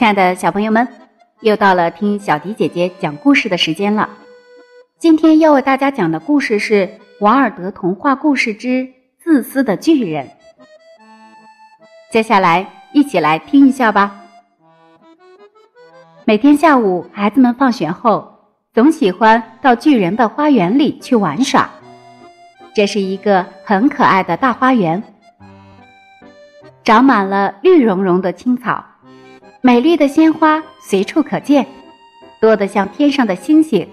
亲爱的小朋友们，又到了听小迪姐姐讲故事的时间了。今天要为大家讲的故事是《瓦尔德童话故事之自私的巨人》。接下来一起来听一下吧。每天下午，孩子们放学后总喜欢到巨人的花园里去玩耍。这是一个很可爱的大花园，长满了绿茸茸的青草。美丽的鲜花随处可见，多得像天上的星星。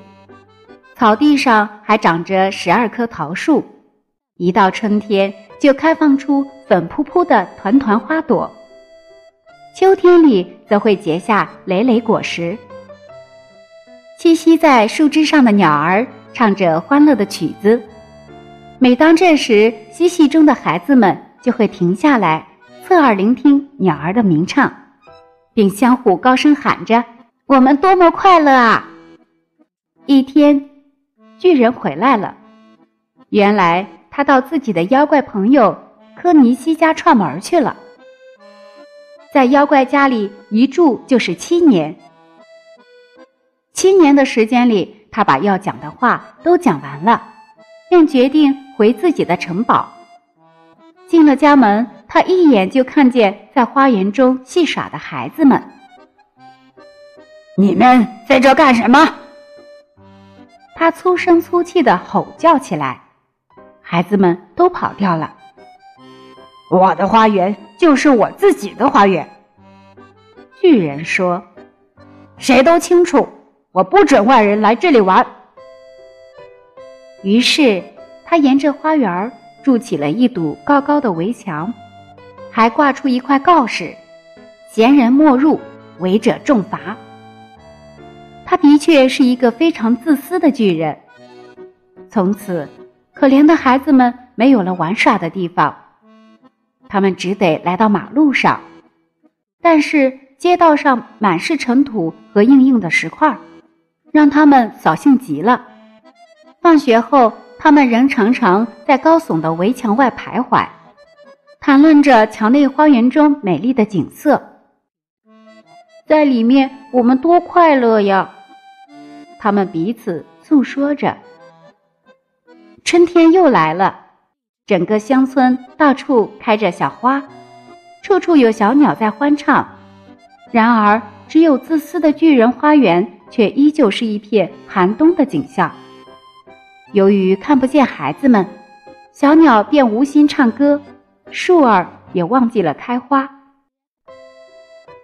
草地上还长着十二棵桃树，一到春天就开放出粉扑扑的团团花朵。秋天里则会结下累累果实。栖息在树枝上的鸟儿唱着欢乐的曲子，每当这时，嬉戏中的孩子们就会停下来，侧耳聆听鸟儿的鸣唱。并相互高声喊着：“我们多么快乐啊！”一天，巨人回来了。原来他到自己的妖怪朋友科尼西家串门去了。在妖怪家里一住就是七年。七年的时间里，他把要讲的话都讲完了，便决定回自己的城堡。进了家门。他一眼就看见在花园中戏耍的孩子们。你们在这干什么？他粗声粗气的吼叫起来，孩子们都跑掉了。我的花园就是我自己的花园。巨人说：“谁都清楚，我不准外人来这里玩。”于是他沿着花园筑起了一堵高高的围墙。还挂出一块告示：“闲人莫入，违者重罚。”他的确是一个非常自私的巨人。从此，可怜的孩子们没有了玩耍的地方，他们只得来到马路上。但是街道上满是尘土和硬硬的石块，让他们扫兴极了。放学后，他们仍常常在高耸的围墙外徘徊。谈论着墙内花园中美丽的景色，在里面我们多快乐呀！他们彼此诉说着。春天又来了，整个乡村到处开着小花，处处有小鸟在欢唱。然而，只有自私的巨人花园却依旧是一片寒冬的景象。由于看不见孩子们，小鸟便无心唱歌。树儿也忘记了开花。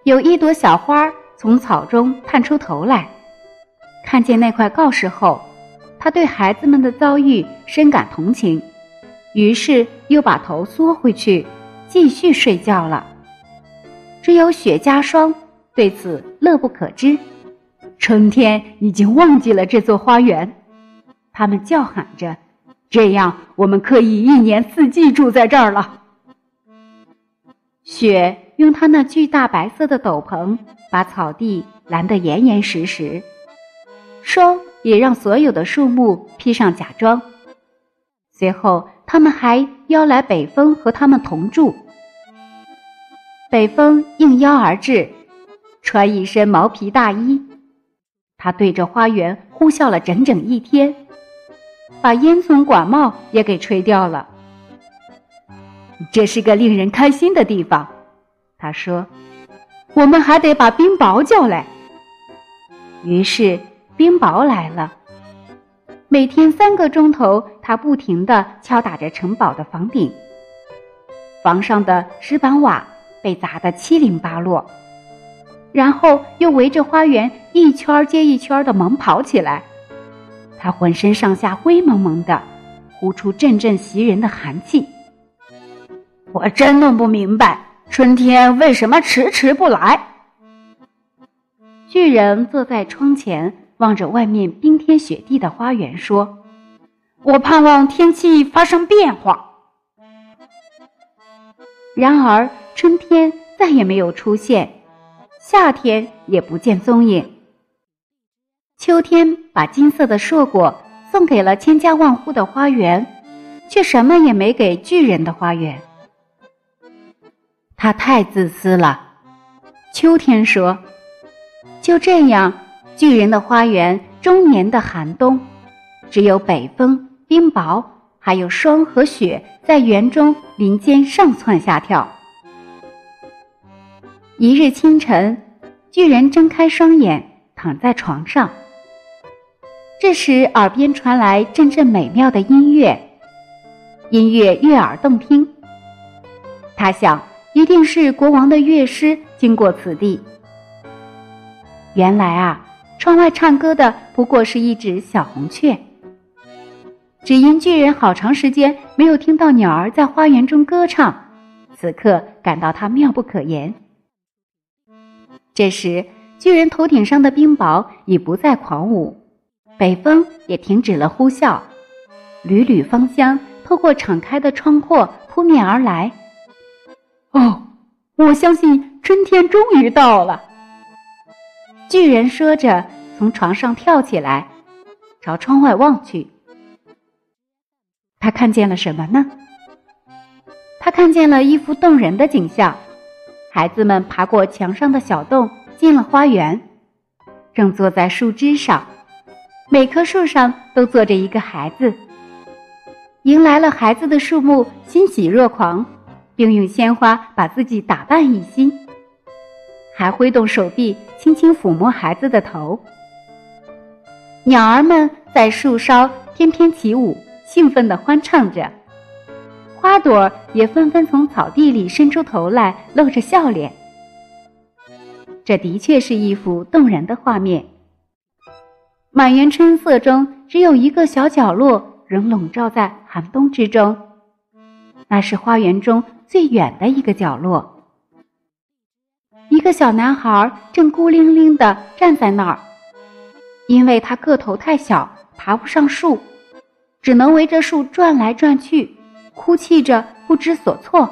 有一朵小花从草中探出头来，看见那块告示后，他对孩子们的遭遇深感同情，于是又把头缩回去，继续睡觉了。只有雪茄霜对此乐不可支。春天已经忘记了这座花园，他们叫喊着：“这样，我们可以一年四季住在这儿了。”雪用它那巨大白色的斗篷把草地拦得严严实实，霜也让所有的树木披上假装。随后，他们还邀来北风和他们同住。北风应邀而至，穿一身毛皮大衣，他对着花园呼啸了整整一天，把烟囱管帽也给吹掉了。这是个令人开心的地方，他说：“我们还得把冰雹叫来。”于是冰雹来了。每天三个钟头，他不停地敲打着城堡的房顶，房上的石板瓦被砸得七零八落，然后又围着花园一圈接一圈地猛跑起来。他浑身上下灰蒙蒙的，呼出阵阵袭人的寒气。我真弄不明白，春天为什么迟迟不来？巨人坐在窗前，望着外面冰天雪地的花园，说：“我盼望天气发生变化。”然而，春天再也没有出现，夏天也不见踪影。秋天把金色的硕果送给了千家万户的花园，却什么也没给巨人的花园。他太自私了，秋天说：“就这样，巨人的花园终年的寒冬，只有北风、冰雹，还有霜和雪在园中林间上蹿下跳。一日清晨，巨人睁开双眼，躺在床上。这时，耳边传来阵阵美妙的音乐，音乐悦耳动听。他想，一定是国王的乐师经过此地。原来啊，窗外唱歌的不过是一只小红雀。只因巨人好长时间没有听到鸟儿在花园中歌唱，此刻感到它妙不可言。这时，巨人头顶上的冰雹已不再狂舞，北风也停止了呼啸，缕缕芳香透过敞开的窗户扑面而来。哦，我相信春天终于到了。巨人说着，从床上跳起来，朝窗外望去。他看见了什么呢？他看见了一幅动人的景象：孩子们爬过墙上的小洞，进了花园，正坐在树枝上，每棵树上都坐着一个孩子。迎来了孩子的树木欣喜若狂，并用鲜花把自己打扮一新。还挥动手臂，轻轻抚摸孩子的头。鸟儿们在树梢翩翩起舞，兴奋地欢唱着。花朵也纷纷从草地里伸出头来，露着笑脸。这的确是一幅动人的画面。满园春色中，只有一个小角落仍笼罩在寒冬之中，那是花园中最远的一个角落。一个小男孩正孤零零地站在那儿，因为他个头太小，爬不上树，只能围着树转来转去，哭泣着不知所措。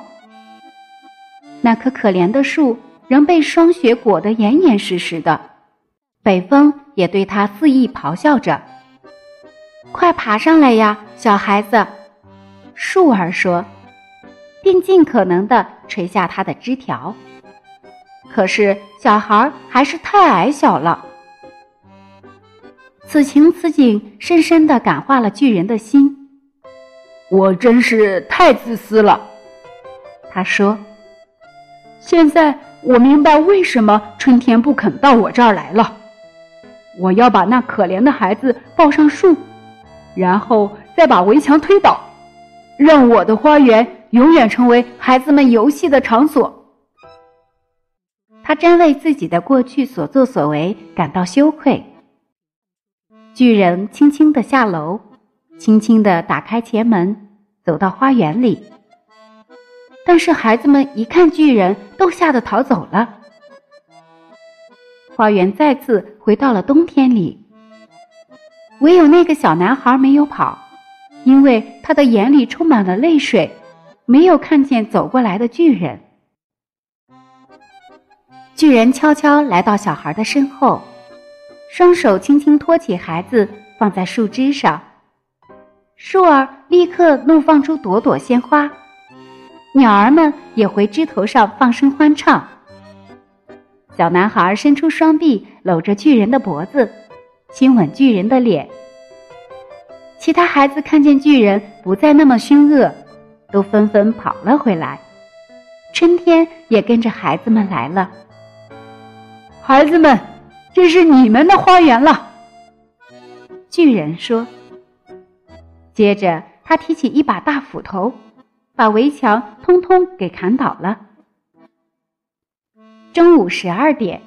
那棵可怜的树仍被霜雪裹得严严实实的，北风也对他肆意咆哮着：“快爬上来呀，小孩子！”树儿说，并尽可能地垂下它的枝条。可是小孩还是太矮小了。此情此景，深深的感化了巨人的心。我真是太自私了，他说。现在我明白为什么春天不肯到我这儿来了。我要把那可怜的孩子抱上树，然后再把围墙推倒，让我的花园永远成为孩子们游戏的场所。他真为自己的过去所作所为感到羞愧。巨人轻轻地下楼，轻轻地打开前门，走到花园里。但是孩子们一看巨人，都吓得逃走了。花园再次回到了冬天里。唯有那个小男孩没有跑，因为他的眼里充满了泪水，没有看见走过来的巨人。巨人悄悄来到小孩的身后，双手轻轻托起孩子，放在树枝上。树儿立刻怒放出朵朵鲜花，鸟儿们也回枝头上放声欢唱。小男孩伸出双臂，搂着巨人的脖子，亲吻巨人的脸。其他孩子看见巨人不再那么凶恶，都纷纷跑了回来。春天也跟着孩子们来了。孩子们，这是你们的花园了。”巨人说。接着，他提起一把大斧头，把围墙通通给砍倒了。中午十二点，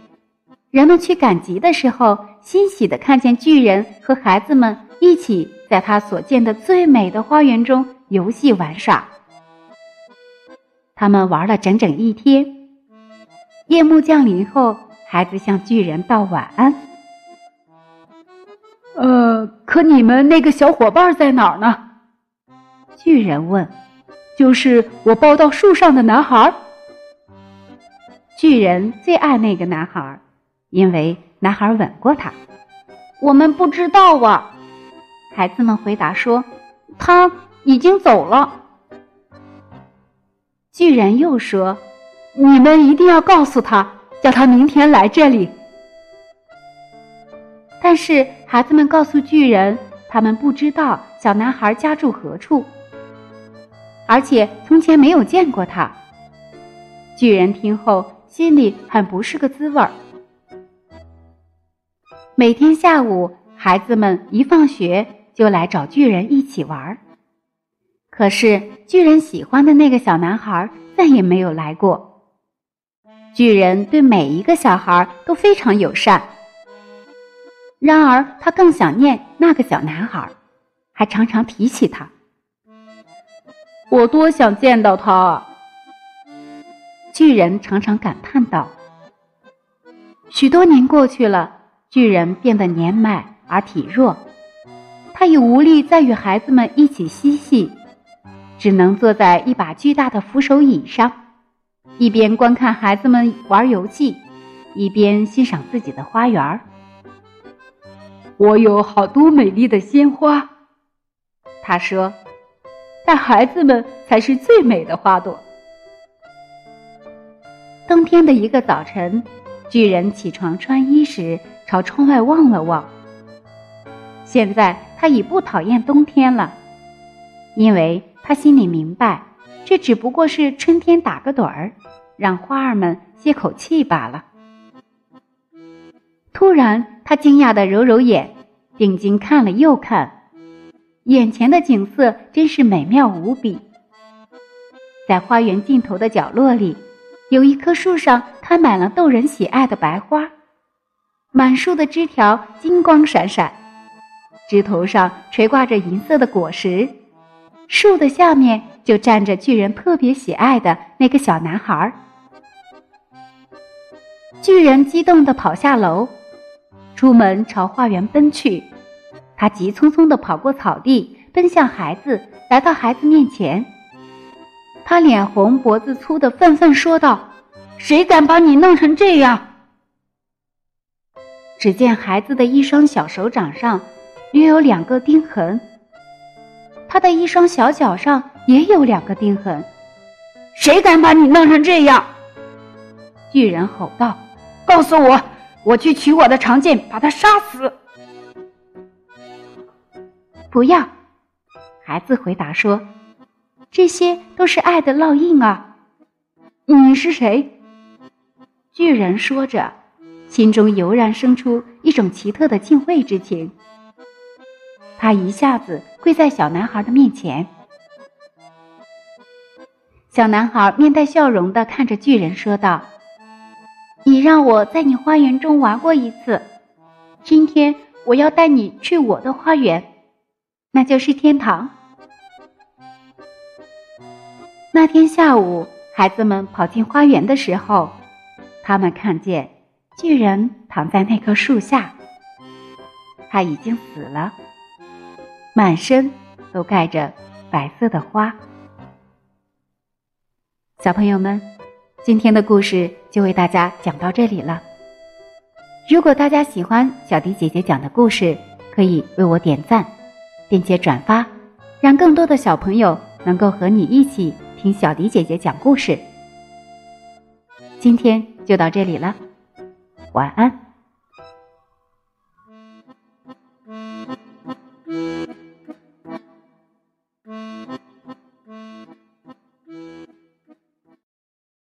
人们去赶集的时候，欣喜的看见巨人和孩子们一起在他所见的最美的花园中游戏玩耍。他们玩了整整一天。夜幕降临后。孩子向巨人道晚安。呃，可你们那个小伙伴在哪儿呢？巨人问。就是我抱到树上的男孩。巨人最爱那个男孩，因为男孩吻过他。我们不知道啊。孩子们回答说：“他已经走了。”巨人又说：“你们一定要告诉他。”叫他明天来这里。但是孩子们告诉巨人，他们不知道小男孩家住何处，而且从前没有见过他。巨人听后心里很不是个滋味儿。每天下午，孩子们一放学就来找巨人一起玩儿。可是巨人喜欢的那个小男孩再也没有来过。巨人对每一个小孩都非常友善，然而他更想念那个小男孩，还常常提起他。我多想见到他啊！巨人常常感叹道。许多年过去了。巨人变得年迈而体弱，他已无力再与孩子们一起嬉戏，只能坐在一把巨大的扶手椅上，一边观看孩子们玩游戏，一边欣赏自己的花园。我有好多美丽的鲜花，他说，但孩子们才是最美的花朵。冬天的一个早晨，巨人起床穿衣时。朝窗外望了望。现在他已不讨厌冬天了，因为他心里明白，这只不过是春天打个盹儿，让花儿们歇口气罢了。突然，他惊讶的揉揉眼，定睛看了又看，眼前的景色真是美妙无比。在花园尽头的角落里，有一棵树上开满了逗人喜爱的白花。满树的枝条金光闪闪，枝头上垂挂着银色的果实，树的下面就站着巨人特别喜爱的那个小男孩。巨人激动地跑下楼，出门朝花园奔去。他急匆匆地跑过草地，奔向孩子，来到孩子面前。他脸红脖子粗的愤愤说道：“谁敢把你弄成这样？”只见孩子的一双小手掌上约有两个钉痕，他的一双小脚上也有两个钉痕。谁敢把你弄成这样？巨人吼道：“告诉我，我去取我的长剑，把他杀死。”不要，孩子回答说：“这些都是爱的烙印啊。”你是谁？巨人说着。心中油然生出一种奇特的敬畏之情，他一下子跪在小男孩的面前。小男孩面带笑容的看着巨人，说道：“你让我在你花园中玩过一次，今天我要带你去我的花园，那就是天堂。”那天下午，孩子们跑进花园的时候，他们看见。巨人躺在那棵树下，他已经死了，满身都盖着白色的花。小朋友们，今天的故事就为大家讲到这里了。如果大家喜欢小迪姐姐讲的故事，可以为我点赞，并且转发，让更多的小朋友能够和你一起听小迪姐姐讲故事。今天就到这里了。晚安。